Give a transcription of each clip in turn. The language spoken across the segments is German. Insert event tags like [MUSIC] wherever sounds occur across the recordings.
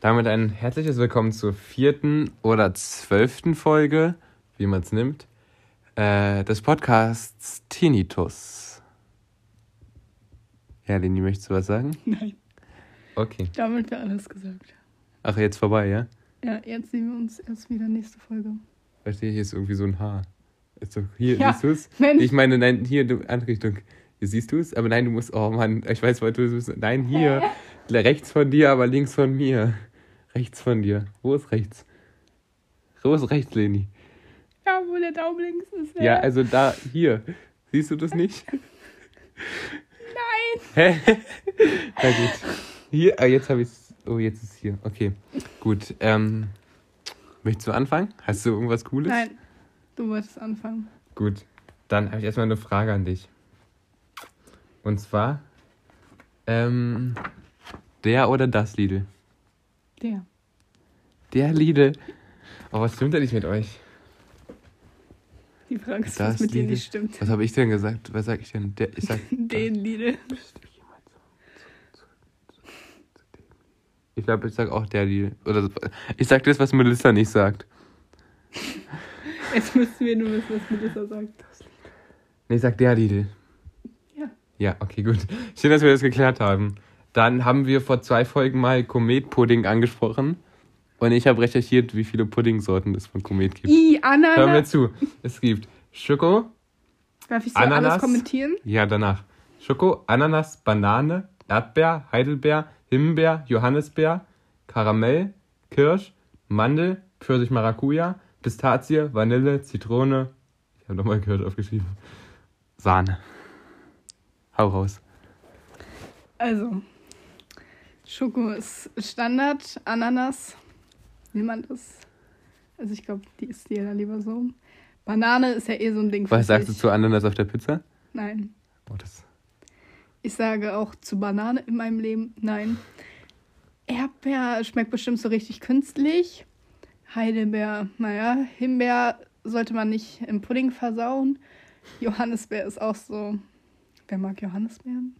Damit ein herzliches Willkommen zur vierten oder zwölften Folge, wie man es nimmt, äh, des Podcasts Tinnitus. Ja, Leni, möchtest du was sagen? [LAUGHS] Nein. Okay. Damit wäre alles gesagt. Ach, jetzt vorbei, ja? Ja, jetzt sehen wir uns erst wieder nächste Folge. Verstehe, hier ist irgendwie so ein Haar. Ist doch, hier, Ja, siehst du es? Ich meine, nein, hier, du, andere Richtung. Hier siehst du es? Aber nein, du musst, oh Mann, ich weiß, weil du es Nein, hier. [LAUGHS] Rechts von dir, aber links von mir. Rechts von dir. Wo ist rechts? Wo ist rechts, Leni? Ja, wo der Daumen links ist. Ja, also da, hier. Siehst du das nicht? Nein. [LAUGHS] Hä? Na gut. Hier, ah, jetzt habe ich. Oh, jetzt ist es hier. Okay, gut. Ähm, möchtest du anfangen? Hast du irgendwas Cooles? Nein. Du wolltest anfangen. Gut, dann habe ich erstmal eine Frage an dich. Und zwar, ähm, der oder das Lidl? Der. Der Lidl. Oh, was stimmt denn nicht mit euch? Die Frage ist, Das was mit dir Lidl. nicht stimmt. Was habe ich denn gesagt? Was sag ich denn? Der, ich sag. [LAUGHS] Den Lidl. Ich glaube, ich sag auch der Lidl. Oder ich sag das, was Melissa nicht sagt. [LAUGHS] Jetzt müssten wir nur wissen, was Melissa sagt. Nee, ich sag der Lidl. Ja. Ja, okay, gut. Schön, dass wir das geklärt haben. Dann haben wir vor zwei Folgen mal Komet-Pudding angesprochen. Und ich habe recherchiert, wie viele Puddingsorten es von Komet gibt. I, Hör mir Ananas. zu. Es gibt Schoko, Darf ich so Ananas. alles kommentieren? ja danach. Schoko, Ananas, Banane, Erdbeer, Heidelbeer, Himbeer, Johannisbeer, Karamell, Kirsch, Mandel, Pfirsich, Maracuja, Pistazie, Vanille, Zitrone. Ich habe nochmal Kirsch aufgeschrieben. Sahne. Hau raus. Also, Schoko ist Standard, Ananas, will man das? Also ich glaube, die isst jeder lieber so. Banane ist ja eh so ein Ding für Was sagst du sich. zu Ananas auf der Pizza? Nein. Oh, das. Ich sage auch zu Banane in meinem Leben nein. Erdbeer schmeckt bestimmt so richtig künstlich. Heidelbeer, naja, Himbeer sollte man nicht im Pudding versauen. Johannisbeer ist auch so. Wer mag Johannisbeeren?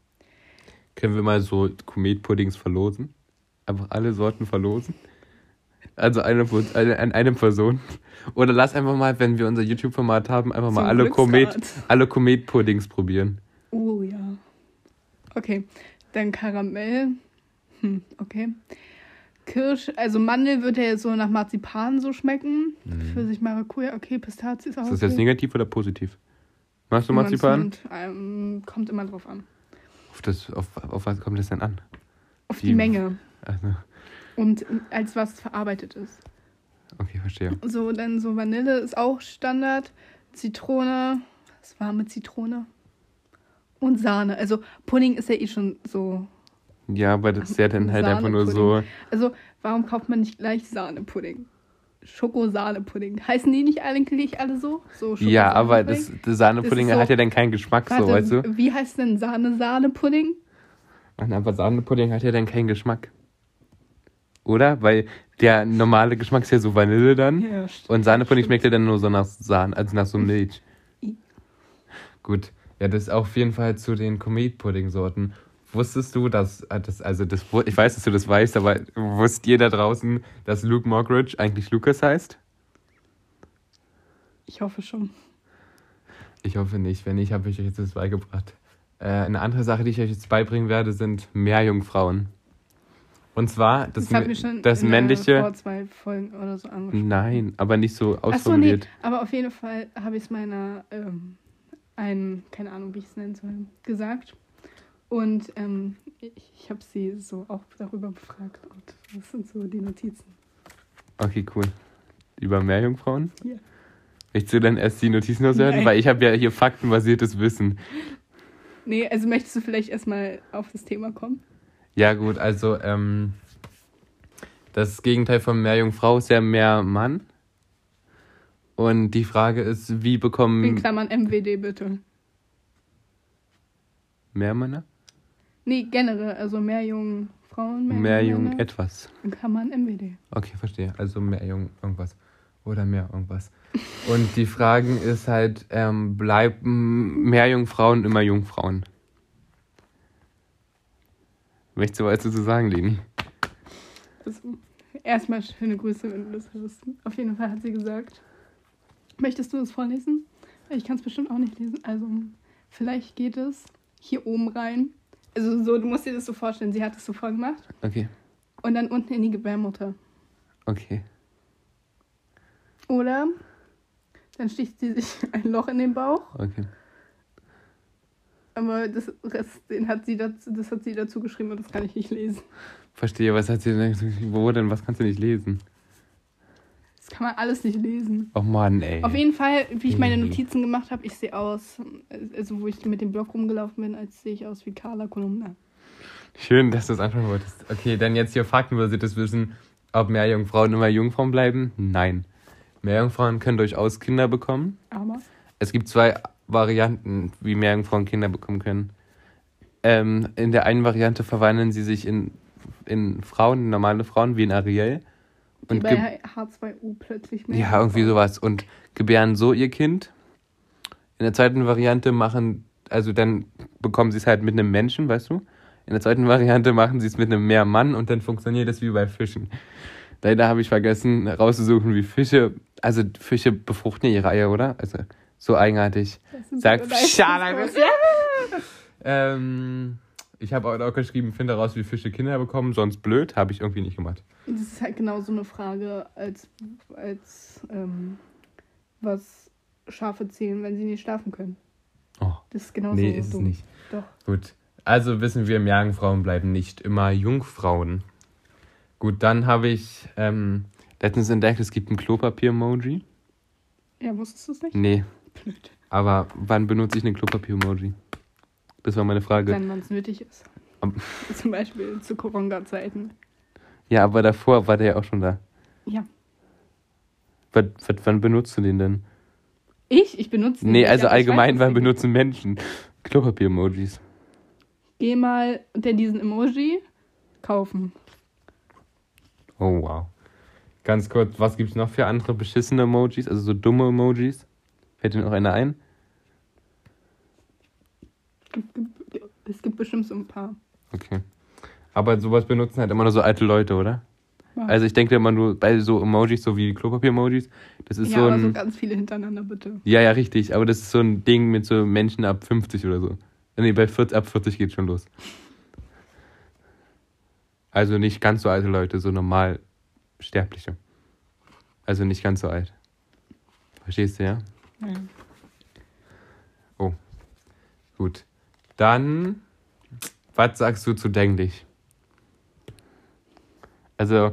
Können wir mal so Komet-Puddings verlosen? Einfach alle Sorten verlosen? Also eine, eine, an einem Person. Oder lass einfach mal, wenn wir unser YouTube-Format haben, einfach mal alle Komet, alle Komet-Puddings probieren. Oh ja. Okay, dann Karamell. Hm, okay. Kirsch, also Mandel wird ja so nach Marzipan so schmecken. Pfirsich, Maracuja, okay, Pistazie ist auch Mhm. Ist das jetzt okay. negativ oder positiv? Machst du Marzipan? nimmt, ähm, kommt immer drauf an. Auf, das, auf, auf was kommt das denn an? Auf Die- die Menge Also, und als was verarbeitet ist. okay, verstehe. So, dann so Vanille ist auch Standard. Zitrone, was war mit Zitrone? Und Sahne. Also Pudding ist ja eh schon so. Ja, aber das ist ja dann halt einfach nur so. Also warum kauft man nicht gleich Sahnepudding? Schokosahnepudding. Heißen die nicht eigentlich alle so? so Ja, aber das, das Sahnepudding Das so- hat ja dann keinen Geschmack, so, Warte, weißt du? Wie heißt denn Sahne-Sahnepudding? Aber Sahnepudding hat ja dann keinen Geschmack. Oder? Weil der normale Geschmack ist ja so Vanille dann. Ja, Und Sahnepudding schmeckt ja dann nur so nach Sahne, also nach so Milch. Gut. Ja, das ist auf jeden Fall zu den Komet-Pudding-Sorten. Wusstest du, dass, äh, das, also das, ich weiß, dass du das weißt, aber wusst ihr da draußen, dass Luke Mockridge eigentlich Lucas heißt? Ich hoffe schon. Ich hoffe nicht. Wenn nicht, habe ich euch jetzt das beigebracht. Äh, eine andere Sache, die ich euch jetzt beibringen werde, sind Meerjungfrauen. Und zwar das, Das, das männliche. vor zwei Folgen oder so angesprochen. Nein, aber nicht so Achso, nee, ausformuliert. aber auf jeden Fall habe ich es meiner, ähm, ein, keine Ahnung, wie ich es nennen soll, gesagt. Und ähm, ich, ich habe sie so auch darüber befragt. Und das sind so die Notizen. Okay, cool. Über Meerjungfrauen? Ja. Möchtest du dann erst die Notizen loswerden? Weil ich habe ja hier faktenbasiertes Wissen. Nee, also möchtest du vielleicht erstmal auf das Thema kommen? Ja, gut, also ähm, das Gegenteil von Meerjungfrau ist ja Meermann. Und die Frage ist, wie In bekommen Klammern MWD bitte. Meermänner? Nee, generell, also mehr jungen Frauen, mehr, Meerjung Männer. etwas. In Klammern MWD. Okay, verstehe. Also Meerjung irgendwas. Oder mehr irgendwas. Und die Frage ist halt, ähm, bleiben Meerjungfrauen immer Jungfrauen? Möchtest du was dazu sagen, Leni? Also, erstmal schöne Grüße, wenn du das hörst. Auf jeden Fall hat sie gesagt. Möchtest du es vorlesen? Ich kann es bestimmt auch nicht lesen. Also, vielleicht geht es hier oben rein. Also, so, du musst dir das so vorstellen. Sie hat es so vorgemacht. Okay. Und dann unten in die Gebärmutter. Okay. Oder dann sticht sie sich [LAUGHS] ein Loch in den Bauch. Okay. Aber das Rest, den hat sie dazu, das hat sie dazu geschrieben und das kann ich nicht lesen. Verstehe, was hat sie denn? Wo denn? Was kannst du nicht lesen? Das kann man alles nicht lesen. Oh Mann, ey. Auf jeden Fall, wie ich meine Nee. Notizen gemacht habe, ich sehe aus, also wo ich mit dem Block rumgelaufen bin, als sehe ich aus wie Carla Kolumna. Schön, dass du es anschauen wolltest. Okay, dann jetzt hier faktenbasiertes Wissen. Ob Meerjungfrauen immer Jungfrauen bleiben? Nein. Meerjungfrauen können durchaus Kinder bekommen. Aber Es gibt zwei Varianten, wie Meerjungfrauen Kinder bekommen können. Ähm, in der einen Variante verwandeln sie sich in, in Frauen, in normale Frauen, wie in Ariel. Und bei ge- H2O plötzlich mehr. ja, irgendwie sowas. Und gebären so ihr Kind. In der zweiten Variante machen, also dann bekommen sie es halt mit einem Menschen, weißt du? In der zweiten Variante machen sie es mit einem Meermann und dann funktioniert es wie bei Fischen. Leider habe ich vergessen rauszusuchen, wie Fische, also Fische befruchten ihre Eier, oder? Also so eigenartig. Das sind Sag so Schala, Leistungskurs. Ähm, ich habe auch geschrieben, finde raus, wie Fische Kinder bekommen, sonst blöd, habe ich irgendwie nicht gemacht. Das ist halt genau so eine Frage, als, als ähm, was Schafe zählen, wenn sie nicht schlafen können. Oh, Das ist genauso nee, ist es nicht. Doch. Gut. Also wissen wir, Meerjungfrauen bleiben nicht immer Jungfrauen. Gut, dann habe ich ähm, letztens entdeckt, es gibt ein Klopapier-Emoji. Ja, wusstest du es nicht? Nee, Blöd. aber wann benutze ich ein Klopapier-Emoji? Das war meine Frage. Wenn man es nötig ist. Am- [LAUGHS] Zum Beispiel zu Corona-Zeiten. Ja, aber davor war der ja auch schon da. Ja. Was, was, wann benutzt du den denn? Ich? Ich benutze den Nee, nicht, also allgemein, wann benutzen Menschen Klopapier-Emojis? Geh mal unter diesen Emoji kaufen. Oh, wow. Ganz kurz, was gibt's noch für andere beschissene Emojis? Also so dumme Emojis? Fällt dir noch einer ein? Es gibt bestimmt so ein paar. Okay. Aber sowas benutzen halt immer nur so alte Leute, oder? Ja. Also ich denke immer nur bei so Emojis, so wie Klopapier-Emojis, das ist ja, so aber so ein... ganz viele hintereinander, bitte. ja, ja, richtig. Aber das ist so ein Ding mit so Menschen ab 50 oder so. Nee, bei 40, ab 40 geht schon los. Also nicht ganz so alte Leute, so normal Sterbliche. Also nicht ganz so alt. Verstehst du, ja? Ja. Gut. Dann, was sagst du zu Denklich? Also,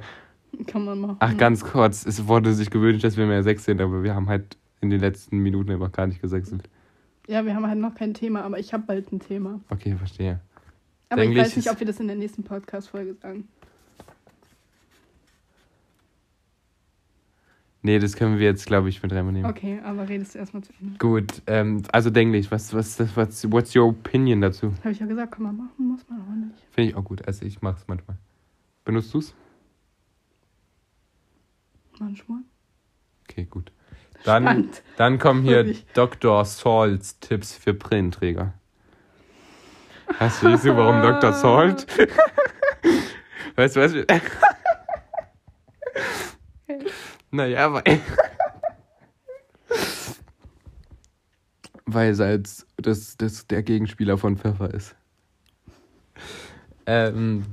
Kann man machen. ach, ganz kurz, es wurde sich gewünscht, dass wir mehr sechs sind, aber wir haben halt in den letzten Minuten einfach gar nicht gesechselt. Ja, wir haben halt noch kein Thema, aber ich habe bald ein Thema. Okay, verstehe. Aber ich Eigentlich weiß nicht, ob wir das in der nächsten Podcast-Folge sagen. Nee, das können wir jetzt, glaube ich, mit reinnehmen. Okay, aber redest du erstmal zu Ende. Gut, ähm, also Denklich, was, was, was, was, what's your opinion dazu? Habe ich ja gesagt, kann man machen, muss man aber nicht. Finde ich auch gut, also ich mache es manchmal. Benutzt du's? Manchmal. Okay, gut. Dann, dann kommen hier Wirklich. Dr. Salts Tipps für Brillenträger. Verstehst du, warum Dr. Salt? [LAUGHS] weißt du was? [LAUGHS] naja, weil. weil Salz das, das der Gegenspieler von Pfeffer ist. Ähm,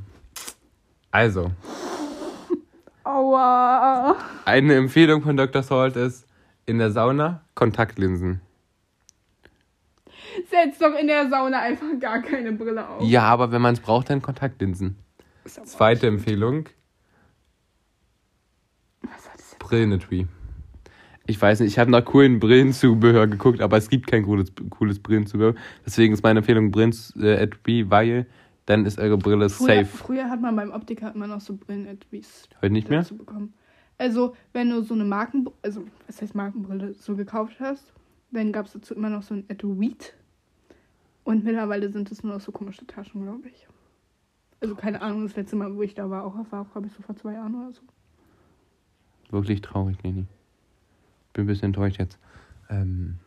also, Aua. eine Empfehlung von Dr. Salt ist, in der Sauna Kontaktlinsen. Setz doch in der Sauna einfach gar keine Brille auf. Ja, aber wenn man es braucht, dann Kontaktlinsen. Zweite Empfehlung, Jetzt? Brillenetui. Ich weiß nicht, ich habe nach coolen Brillenzubehör geguckt, aber es gibt kein cooles, cooles Brillenzubehör. Deswegen ist meine Empfehlung Brillenetui, weil dann ist eure Brille Früher, safe. früher hat man beim Optiker immer noch so Brillen-Etwies Heute nicht mehr? bekommen. Also, wenn du so eine Marken... Also, was heißt Markenbrille so gekauft hast, dann gab es dazu immer noch so ein Etui. Und mittlerweile sind es nur noch so komische Taschen, glaube ich. Also, keine Ahnung, das letzte Mal, wo ich da war, auch war, glaube ich, so vor zwei Jahren oder so. Wirklich traurig, Nini. Bin ein bisschen enttäuscht jetzt. Ähm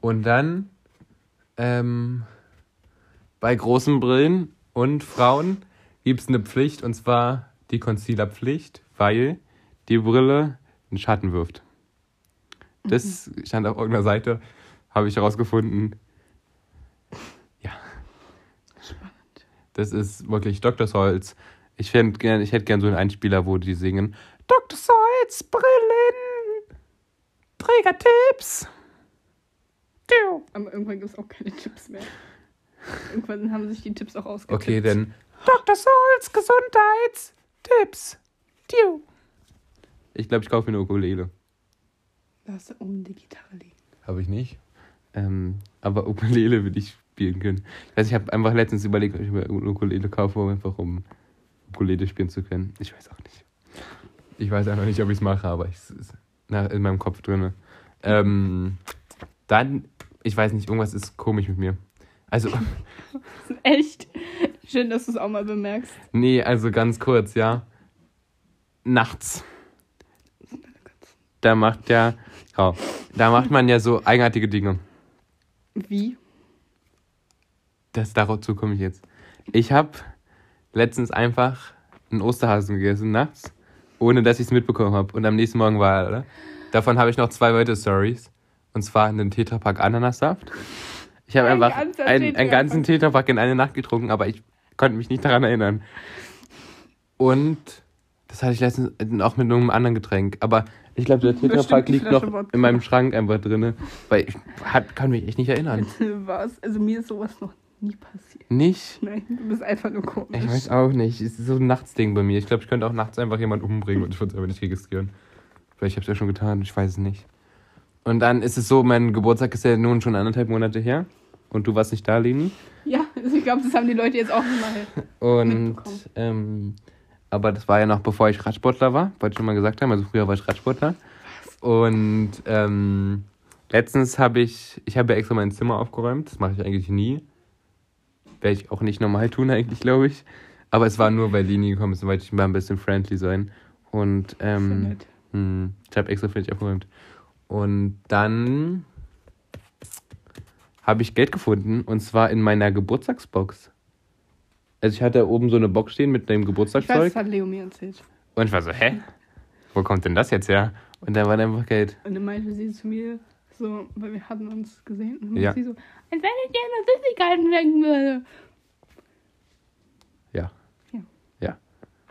und dann ähm, bei großen Brillen und Frauen gibt es eine Pflicht und zwar die Concealer-Pflicht, weil die Brille einen Schatten wirft. Das stand auf irgendeiner Seite, habe ich herausgefunden. Ja. Spannend. Das ist wirklich Dr. Solz. Ich, ich hätte gern so einen Einspieler, wo die singen. Dr. Solz, Brillen, Trägertipps. Aber irgendwann gibt es auch keine Tipps mehr. Irgendwann haben sich die Tipps auch ausgetippt. Okay, dann Dr. Solz, Gesundheitstipps. Tiu. Ich glaube, ich kaufe mir eine Ukulele. Da hast du oben die Gitarre liegen. Habe ich nicht. Ähm, aber Ukulele würde ich spielen können. Ich weiß, ich habe einfach letztens überlegt, ob ich mir eine Ukulele kaufe, um einfach um Ukulele spielen zu können. Ich weiß auch nicht. Ich weiß einfach nicht, ob ich es mache, aber es ist in meinem Kopf drin. Ähm, dann, ich weiß nicht, irgendwas ist komisch mit mir. Also, [LAUGHS] [LAUGHS] Echt? Schön, dass du es auch mal bemerkst. nee, also ganz kurz, ja. Nachts. Da macht ja, oh, da macht man ja so eigenartige Dinge. Wie? Das, dazu komme ich jetzt. Ich habe letztens einfach einen Osterhasen gegessen nachts, ohne dass ich es mitbekommen habe. Und am nächsten Morgen war er, oder? Davon habe ich noch zwei weitere Stories. Und zwar einen Tetrapack Ananassaft. Ich habe Ein einfach ganzer einen, ganzen Tetrapack in eine Nacht getrunken, aber ich konnte mich nicht daran erinnern. Und das hatte ich letztens auch mit einem anderen Getränk. Aber ich glaube, der Tetrapack liegt noch Wodka. in meinem Schrank einfach drin. Weil ich hat, kann mich echt nicht erinnern. [LAUGHS] Was? Also mir ist sowas noch nie passiert. Nicht? Nein, du bist einfach nur komisch. Ich weiß auch nicht. Es ist so ein Nachtsding bei mir. Ich glaube, ich könnte auch nachts einfach jemanden umbringen und ich würde es aber nicht registrieren. Weil ich habe es ja schon getan, ich weiß es nicht. Und dann ist es so, mein Geburtstag ist ja nun schon anderthalb Monate her. Und du warst nicht da, Leni. Ja, [LAUGHS] ich glaube, das haben die Leute jetzt auch mal. Und, ähm, aber das war ja noch bevor ich Radsportler war, wollte ich schon mal gesagt haben. Also früher war ich Radsportler. Und ähm, letztens habe ich, ich habe ja extra mein Zimmer aufgeräumt. Das mache ich eigentlich nie. Werde ich auch nicht normal tun eigentlich, glaube ich. Aber es war nur, weil Lini gekommen ist, wollte ich mal ein bisschen friendly sein. Und ähm, nett. hm, ich habe extra für dich aufgeräumt. Und dann habe ich Geld gefunden und zwar in meiner Geburtstagsbox. Also ich hatte oben so eine Box stehen mit dem Ich weiß, Geburtstagszeug das hat Leo mir erzählt. und ich war so, hä? Wo kommt denn das jetzt her? Und da war dann einfach Geld. Und dann meinte sie zu mir, so, weil wir hatten uns gesehen, und Ja. sie so, als wenn ich dir Süßigkeiten schenken würde. Ja. Ja. Ja.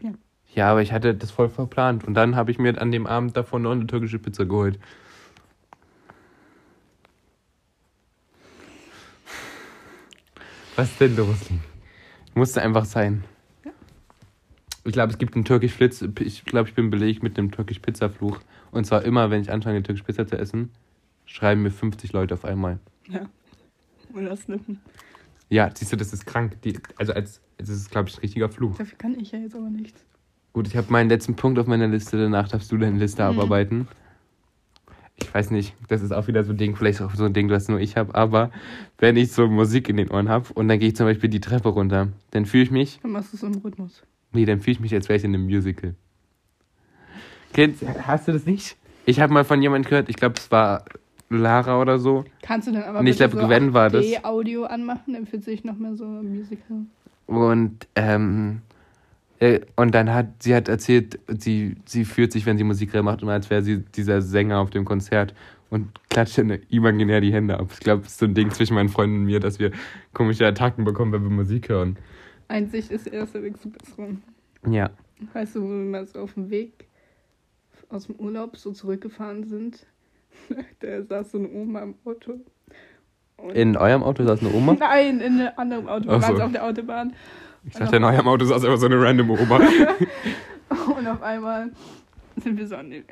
Ja. Ja, aber ich hatte das voll verplant. Und dann habe ich mir an dem Abend davon noch eine türkische Pizza geholt. Was ist denn los? Musste einfach sein. Ja. Ich glaube, es gibt einen türkisch Flitz. Ich glaube, ich bin belegt mit einem türkisch Pizzafluch. Und zwar immer, wenn ich anfange, türkisch Pizza zu essen, schreiben mir 50 Leute auf einmal. Ja. Oder snippen. Ja, siehst du, das ist krank. Die, also als, das ist, glaube ich, ein richtiger Fluch. Dafür kann ich ja jetzt aber nichts. Gut, ich habe meinen letzten Punkt auf meiner Liste. Danach darfst du deine Liste Mhm. abarbeiten. Ich weiß nicht, das ist auch wieder so ein Ding, vielleicht auch so ein Ding, was nur ich habe. Aber wenn ich so Musik in den Ohren habe und dann gehe ich zum Beispiel die Treppe runter, dann fühle ich mich, Dann machst du es im Rhythmus. nee, dann fühle ich mich, als wäre ich in einem Musical. Kennst, hast du das nicht? Ich habe mal von jemandem gehört, ich glaube, es war Lara oder so. Kannst du dann aber Nee, ich bitte glaub, Gwen war das. Audio anmachen, dann fühlt sich noch mehr so Musical. Und, ähm, äh, und dann hat sie hat erzählt, sie, sie fühlt sich, wenn sie Musik macht, immer als wäre sie dieser Sänger auf dem Konzert und klatscht dann imaginär die Hände ab. Ich glaube, es ist so ein Ding zwischen meinen Freunden und mir, dass wir komische Attacken bekommen, wenn wir Musik hören. Einsicht ist der erste Weg zum Besseren. Ja. Weißt du, wo wir mal so auf dem Weg aus dem Urlaub so zurückgefahren sind? [LAUGHS] Da saß so eine Oma im Auto. In eurem Auto saß eine Oma? Nein, in einem anderen Auto. Wir Ach waren so. auf der Autobahn. Ich dachte, in eurem Auto saß einfach so eine random Oma. [LAUGHS] Und auf einmal sind wir so an den.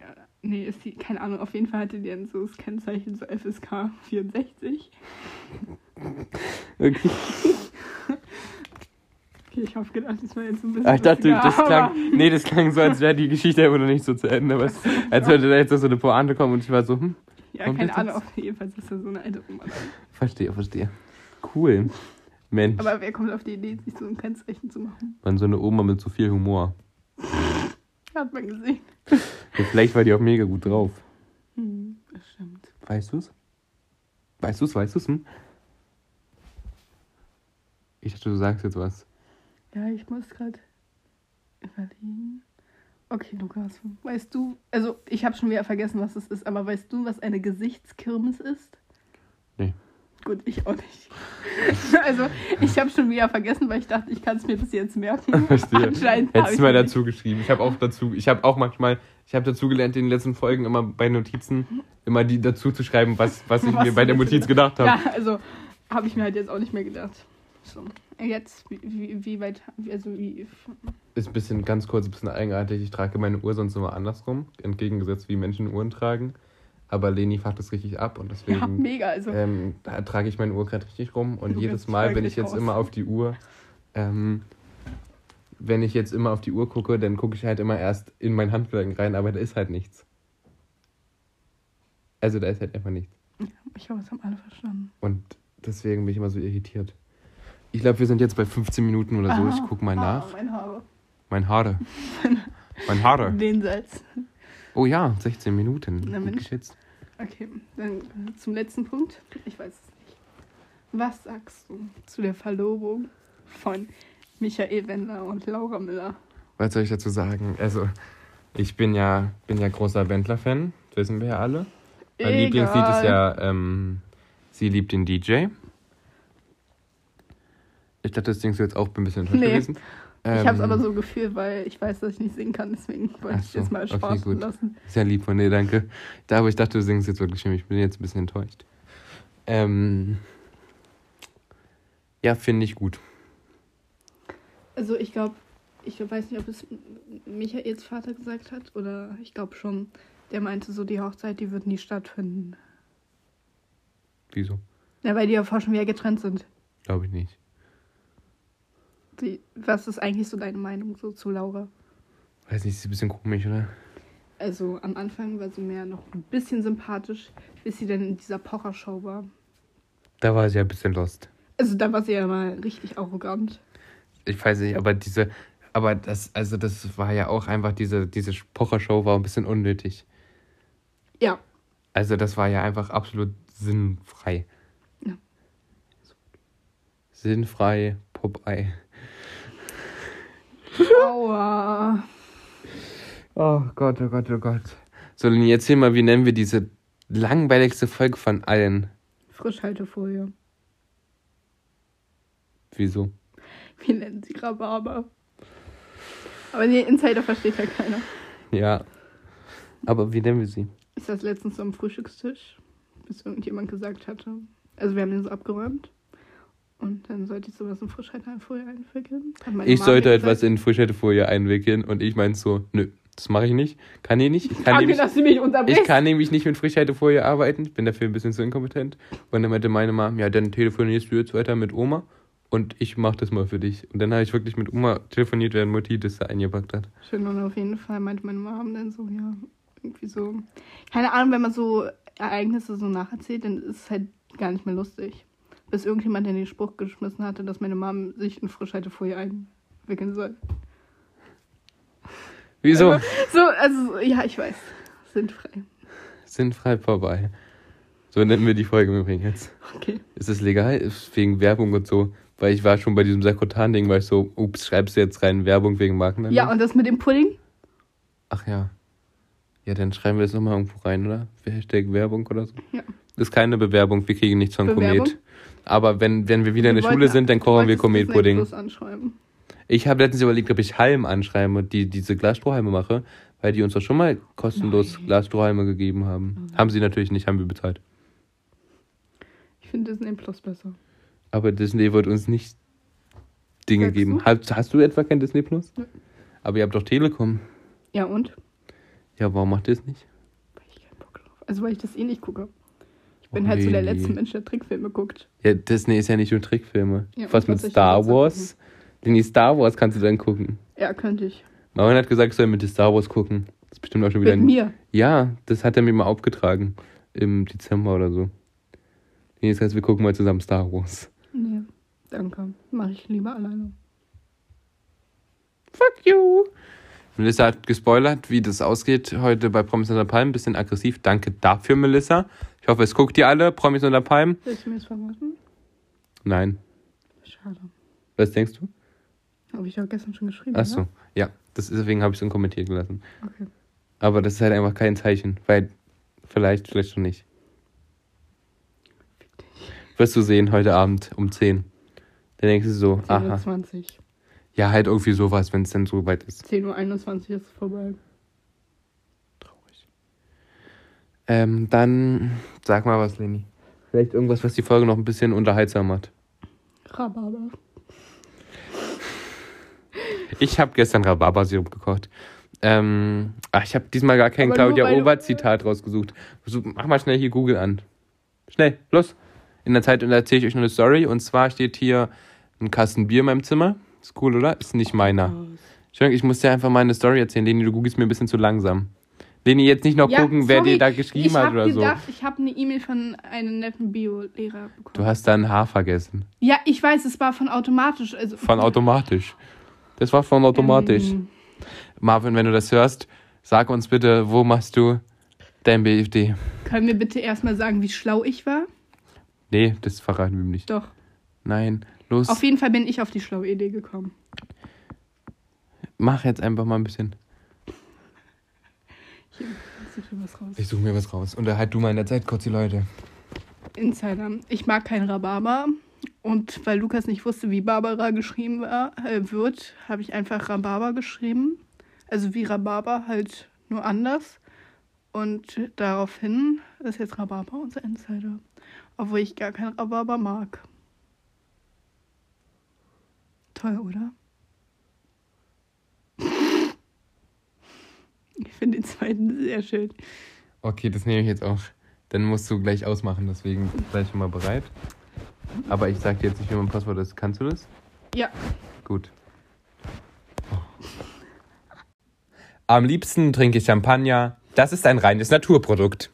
Nee, ist die, keine Ahnung, auf jeden Fall hatte die dann so das Kennzeichen so FSK 64. Okay. Okay, ich habe gedacht, das war jetzt ein bisschen. Ah, ich dachte, das klang, nee, das klang so, als wäre die Geschichte immer noch nicht so zu Ende. Aber es, [LAUGHS] als würde da jetzt so eine Pointe kommen und ich war so, hm, Ja, keine Ahnung, auf jeden Fall ist das so eine alte Oma. verstehe, verstehe. Cool. Mensch, Aber wer kommt auf die Idee, sich so ein Kennzeichen zu machen? man, so eine Oma mit so viel Humor. [LAUGHS] Hat man gesehen. Ja, vielleicht war die auch mega gut drauf. Hm, das stimmt. Weißt du's? Weißt du's, weißt du's? Hm? Ich dachte, du sagst jetzt was. Ja, ich muss gerade Überlegen. Okay, Lukas, weißt du, also ich habe schon wieder vergessen, was es ist, aber weißt du, was eine Gesichtskirmes ist? Nee. Gut, ich auch nicht. [LAUGHS] also ich habe schon wieder vergessen, weil ich dachte, ich kann es mir bis jetzt merken. [LAUGHS] Verstehe. Anscheinend Hättest du mal nicht. dazu geschrieben. Ich habe auch dazu, ich habe auch manchmal, ich habe dazu gelernt, in den letzten Folgen immer bei Notizen immer die dazu zu schreiben, was, was ich [LAUGHS] Was mir bei der Notiz gedacht habe. Ja, also habe ich mir halt jetzt auch nicht mehr gedacht. So, jetzt, wie, wie, wie weit, also wie, Ist ein bisschen ganz kurz, ein bisschen eigenartig. Ich trage meine Uhr sonst immer andersrum, entgegengesetzt wie Menschen Uhren tragen. Aber Leni facht das richtig ab und ja, deswegen mega, also. ähm, da trage ich meine Uhr gerade richtig rum. Und Du jedes Mal, wenn ich jetzt raus. immer auf die Uhr, ähm, wenn ich jetzt immer auf die Uhr gucke, dann gucke ich halt immer erst in mein Handgelenk rein, aber da ist halt nichts. Also da ist halt einfach nichts. Ich glaube, das haben alle verstanden. Und deswegen bin ich immer so irritiert. Ich glaube, wir sind jetzt bei 15 Minuten oder so. Ich Ah, gucke mal ah, nach. Mein Haare. Mein Haare. [LAUGHS] mein Haare. Den Satz. Oh ja, 16 Minuten. Na Mensch. geschätzt. Okay, dann zum letzten Punkt. Ich weiß es nicht. Was sagst du zu der Verlobung von Michael Wendler und Laura Müller? Was soll ich dazu sagen? Also, ich bin ja, bin ja großer Wendler-Fan. Das wissen wir ja alle. Mein Lieblingslied ist ja ähm, Sie liebt den DJ. Ich dachte, das Ding ist jetzt auch ein bisschen enttäuscht Nee. gewesen. Ich habe es Ähm, aber so gefühlt, weil ich weiß, dass ich nicht singen kann. Deswegen wollte ich so, jetzt mal okay, Spaß gut. lassen. Sehr lieb von dir, danke. Da, aber ich dachte, du singst jetzt wirklich schön. Ich bin jetzt ein bisschen enttäuscht. Ähm, ja, finde ich gut. Also ich glaube, ich weiß nicht, ob es Michaels Vater gesagt hat oder ich glaube schon. Der meinte so, die Hochzeit, die wird nie stattfinden. Wieso? Ja, weil die ja vorher schon wieder getrennt sind. Glaube ich nicht. Die, was ist eigentlich so deine Meinung so zu Laura? Weiß nicht, ist ein bisschen komisch, oder? Also am Anfang war sie mehr noch ein bisschen sympathisch, bis sie dann in dieser Pocher-Show war. Da war sie ja ein bisschen lost. Also da war sie ja mal richtig arrogant. Ich weiß nicht, aber diese, aber das, also das war ja auch einfach, diese, diese Pocher-Show war ein bisschen unnötig. Ja, Also das war ja einfach absolut sinnfrei. Ja. Sinnfrei, Popeye. Aua. Oh Gott, oh Gott, oh Gott. So, Lini, erzähl mal, wie nennen wir diese langweiligste Folge von allen? Frischhaltefolie. Wieso? Wir nennen sie Rhabarber. Aber den Insider versteht ja keiner. Ja. Aber wie nennen wir sie? Ich saß letztens so am Frühstückstisch, bis irgendjemand gesagt hatte. Also wir haben den so abgeräumt. Und dann sollte ich sowas in Frischhaltefolie einwickeln. Ich Mama sollte etwas in Frischhaltefolie einwickeln und ich meinte so, nö, das mache ich nicht. Kann ich nicht. Ich kann, Danke, nämlich, ich kann nämlich nicht mit Frischhaltefolie arbeiten. Ich bin dafür ein bisschen zu inkompetent. Und dann meinte meine Mom, ja, dann telefonierst du jetzt weiter mit Oma und ich mache das mal für dich. Und dann habe ich wirklich mit Oma telefoniert, während Mutti das da eingepackt hat. Schön, und auf jeden Fall meinte meine Mom dann so, ja, irgendwie so. Keine Ahnung, wenn man so Ereignisse so nacherzählt, dann ist es halt gar nicht mehr lustig. Bis irgendjemand dann den Spruch geschmissen hatte, dass meine Mom sich in Frischhaltefolie einwickeln soll. Wieso? So, also, ja, ich weiß. Sind frei. Sinnfrei vorbei. So nennen wir die Folge übrigens. Okay. Ist es legal? Ist wegen Werbung und so. Weil ich war schon bei diesem Sakrotan-Ding, war ich so, ups, schreibst du jetzt rein Werbung wegen Marken? Ja, und das mit dem Pudding? Ach ja. Ja, dann schreiben wir es nochmal irgendwo rein, oder? Hashtag Werbung oder so. Ja. Das ist keine Bewerbung, wir kriegen nichts von Bewerbung? Komet. Aber wenn, wenn wir wieder in der Schule sind, dann kochen wir Komet-Pudding. Ich habe letztens überlegt, ob ich Halm anschreibe und die diese Glasstrohhalme mache, weil die uns doch schon mal kostenlos Nein. Glasstrohhalme gegeben haben. Haben sie natürlich nicht, haben wir bezahlt. Ich finde Disney Plus besser. Aber Disney wird uns nicht Dinge Sagst geben. du? Hast, hast du etwa kein Disney Plus? Nö. Aber ihr habt doch Telekom. Ja, und? Ja, warum macht ihr es nicht? Weil ich keinen Bock drauf. Also, weil ich das eh nicht gucke. Ich bin halt so der nee. letzte Mensch, der Trickfilme guckt. Ja, Disney ist ja nicht nur Trickfilme. Ja, was mit Star Wars? Den Star Wars kannst du dann gucken. Ja, könnte ich. Marvin hat gesagt, ich soll mit dir Star Wars gucken. Das ist bestimmt auch schon wieder. Mit mir. Ja, das hat er mir mal aufgetragen. Im Dezember oder so. Nee, das heißt, wir gucken mal zusammen Star Wars. Nee, danke. Mache ich lieber alleine. Fuck you! Melissa hat gespoilert, wie das ausgeht heute bei Promis unter Palmen. Bisschen aggressiv. Danke dafür, Melissa. Ich hoffe, es guckt ihr alle, Promis unter Palmen. Willst du mir das verraten? Nein. Schade. Was denkst du? Habe ich ja gestern schon geschrieben. Ach so, oder? ja. Das, deswegen habe ich es unkommentiert gelassen. Okay. Aber das ist halt einfach kein Zeichen, weil vielleicht, vielleicht schon nicht. Wirst du sehen heute Abend um 10. Dann denkst du so, aha. 10.20 Uhr. Ja, halt irgendwie sowas, wenn es dann so weit ist. 10.21 Uhr ist vorbei. Traurig. Ähm, dann sag mal was, Leni. Vielleicht irgendwas, was die Folge noch ein bisschen unterhaltsam macht. Rhabarber. Ich habe gestern Rhabarbersirup gekocht. Ähm, ach, ich habe diesmal gar kein Aber Claudia Obert-Zitat rausgesucht. Mach mal schnell hier Google an. Schnell, los. In der Zeit erzähle ich euch noch eine Story. Und zwar steht hier ein Kasten Bier in meinem Zimmer. Ist cool, oder? Ist nicht meiner. Entschuldigung, ich muss dir einfach mal eine Story erzählen. Leni, du googelst mir ein bisschen zu langsam. Leni, jetzt nicht noch gucken, wer dir da geschrieben ich hat oder so. gedacht, ich habe eine E-Mail von einem netten Bio-Lehrer bekommen. Du hast da ein Haar vergessen. Ja, ich weiß, es war von automatisch. Also Von automatisch. Das war von automatisch. Ähm, Marvin, wenn du das hörst, sag uns bitte, wo machst du dein BFD? können wir bitte erstmal sagen, wie schlau ich war? Nee, das verraten wir ihm nicht. Doch. Nein, los. Auf jeden Fall bin ich auf die schlaue Idee gekommen. Mach jetzt einfach mal ein bisschen. Hier, such dir was raus. Ich suche mir was raus. Unterhalt du mal in der Zeit kurz die Leute. Insider. Ich mag kein Rhabarber. Und weil Lukas nicht wusste, wie Barbara geschrieben war, äh, wird, habe ich einfach Rhabarber geschrieben. Also wie Rhabarber, halt nur anders. Und daraufhin ist jetzt Rhabarber unser Insider. Obwohl ich gar kein Rhabarber mag. Toll, oder? Ich finde den zweiten sehr schön. Okay, das nehme ich jetzt auch. Dann musst du gleich ausmachen, deswegen sei schon mal bereit. Aber ich sag dir jetzt nicht, wie mein Passwort ist. Kannst du das? Ja. Gut. Am liebsten trinke ich Champagner. Das ist ein reines Naturprodukt.